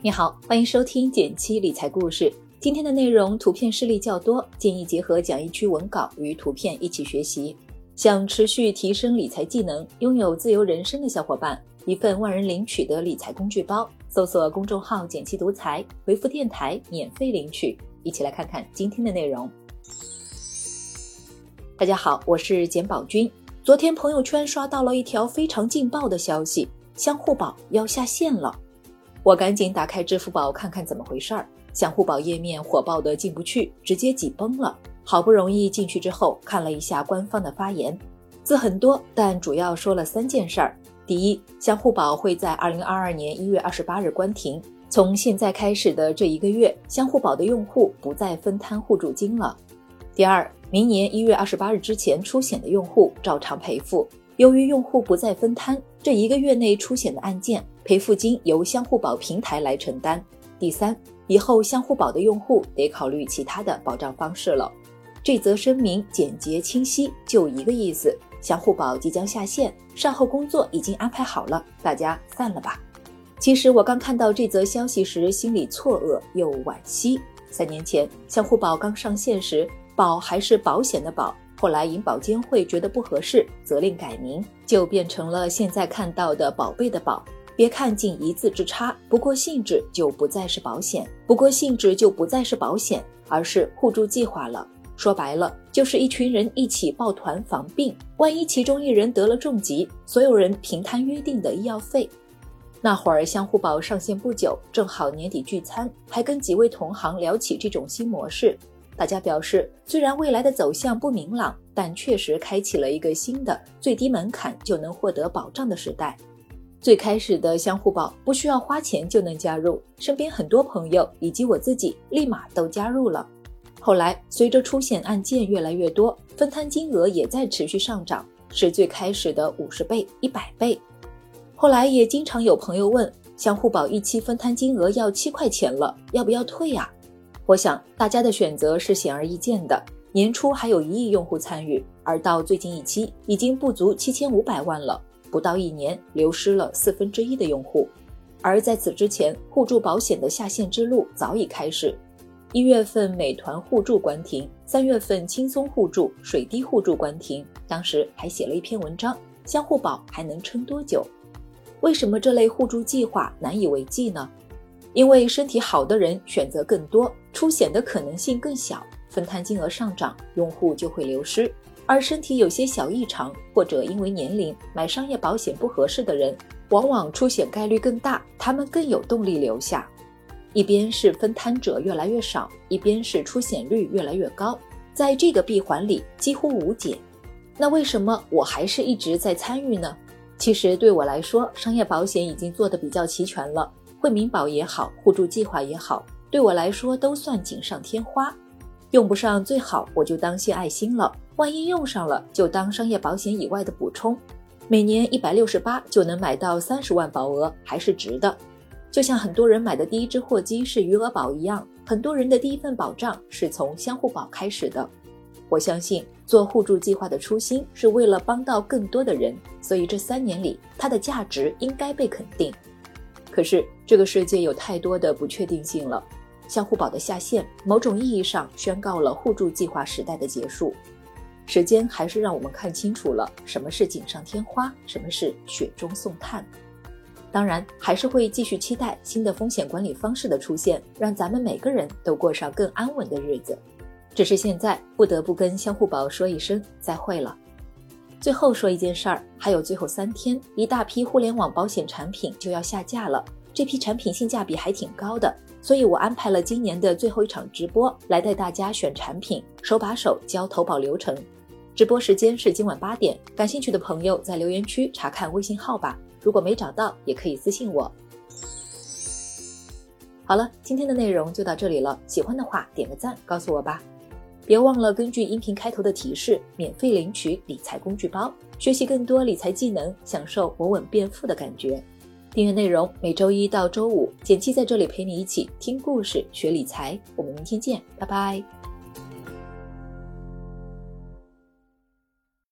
你好，欢迎收听减七理财故事。今天的内容图片示例较多，建议结合讲义区文稿与图片一起学习。想持续提升理财技能、拥有自由人生的小伙伴，一份万人领取的理财工具包，搜索公众号“减七独裁，回复“电台”免费领取。一起来看看今天的内容。大家好，我是简宝军。昨天朋友圈刷到了一条非常劲爆的消息，相互宝要下线了。我赶紧打开支付宝看看怎么回事儿，相互宝页面火爆的进不去，直接挤崩了。好不容易进去之后，看了一下官方的发言，字很多，但主要说了三件事儿。第一，相互宝会在二零二二年一月二十八日关停，从现在开始的这一个月，相互宝的用户不再分摊互助金了。第二，明年一月二十八日之前出险的用户照常赔付。由于用户不再分摊，这一个月内出险的案件赔付金由相互保平台来承担。第三，以后相互保的用户得考虑其他的保障方式了。这则声明简洁清晰，就一个意思：相互保即将下线，善后工作已经安排好了，大家散了吧。其实我刚看到这则消息时，心里错愕又惋惜。三年前相互保刚上线时，保还是保险的保。后来银保监会觉得不合适，责令改名，就变成了现在看到的“宝贝”的“宝”。别看仅一字之差，不过性质就不再是保险，不过性质就不再是保险，而是互助计划了。说白了，就是一群人一起抱团防病，万一其中一人得了重疾，所有人平摊约定的医药费。那会儿相互保上线不久，正好年底聚餐，还跟几位同行聊起这种新模式。大家表示，虽然未来的走向不明朗，但确实开启了一个新的最低门槛就能获得保障的时代。最开始的相互保不需要花钱就能加入，身边很多朋友以及我自己立马都加入了。后来随着出险案件越来越多，分摊金额也在持续上涨，是最开始的五十倍、一百倍。后来也经常有朋友问，相互保一期分摊金额要七块钱了，要不要退呀？我想大家的选择是显而易见的。年初还有一亿用户参与，而到最近一期已经不足七千五百万了，不到一年流失了四分之一的用户。而在此之前，互助保险的下线之路早已开始。一月份美团互助关停，三月份轻松互助、水滴互助关停，当时还写了一篇文章：相互保还能撑多久？为什么这类互助计划难以为继呢？因为身体好的人选择更多，出险的可能性更小，分摊金额上涨，用户就会流失；而身体有些小异常或者因为年龄买商业保险不合适的人，往往出险概率更大，他们更有动力留下。一边是分摊者越来越少，一边是出险率越来越高，在这个闭环里几乎无解。那为什么我还是一直在参与呢？其实对我来说，商业保险已经做得比较齐全了。惠民保也好，互助计划也好，对我来说都算锦上添花。用不上最好我就当献爱心了，万一用上了就当商业保险以外的补充。每年一百六十八就能买到三十万保额，还是值的。就像很多人买的第一只货机是余额宝一样，很多人的第一份保障是从相互保开始的。我相信做互助计划的初心是为了帮到更多的人，所以这三年里它的价值应该被肯定。可是这个世界有太多的不确定性了，相互保的下线，某种意义上宣告了互助计划时代的结束。时间还是让我们看清楚了什么是锦上添花，什么是雪中送炭。当然，还是会继续期待新的风险管理方式的出现，让咱们每个人都过上更安稳的日子。只是现在不得不跟相互保说一声再会了。最后说一件事儿，还有最后三天，一大批互联网保险产品就要下架了。这批产品性价比还挺高的，所以我安排了今年的最后一场直播，来带大家选产品，手把手教投保流程。直播时间是今晚八点，感兴趣的朋友在留言区查看微信号吧。如果没找到，也可以私信我。好了，今天的内容就到这里了，喜欢的话点个赞，告诉我吧。别忘了根据音频开头的提示，免费领取理财工具包，学习更多理财技能，享受稳稳变富的感觉。订阅内容每周一到周五，简七在这里陪你一起听故事、学理财。我们明天见，拜拜。